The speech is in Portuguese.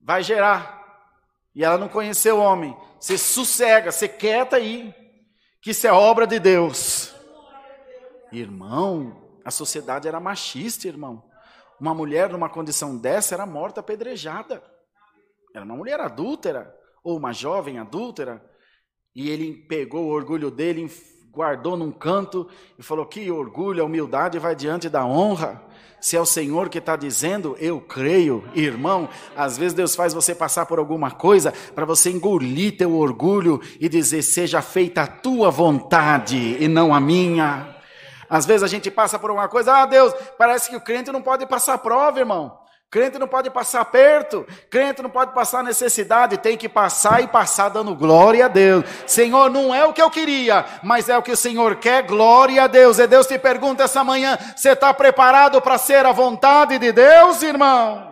Vai gerar. E ela não conheceu o homem. Você sossega, você quieta aí. Que isso é obra de Deus. Irmão, a sociedade era machista, irmão. Uma mulher numa condição dessa era morta apedrejada. Era uma mulher adúltera, ou uma jovem adúltera. E ele pegou o orgulho dele, guardou num canto e falou: Que orgulho, a humildade vai diante da honra. Se é o Senhor que está dizendo, eu creio, irmão. Às vezes Deus faz você passar por alguma coisa para você engolir teu orgulho e dizer: Seja feita a tua vontade e não a minha. Às vezes a gente passa por uma coisa, ah, Deus, parece que o crente não pode passar prova, irmão. Crente não pode passar perto, crente não pode passar necessidade, tem que passar e passar dando glória a Deus. Senhor, não é o que eu queria, mas é o que o Senhor quer, glória a Deus. E Deus te pergunta essa manhã: você está preparado para ser a vontade de Deus, irmão?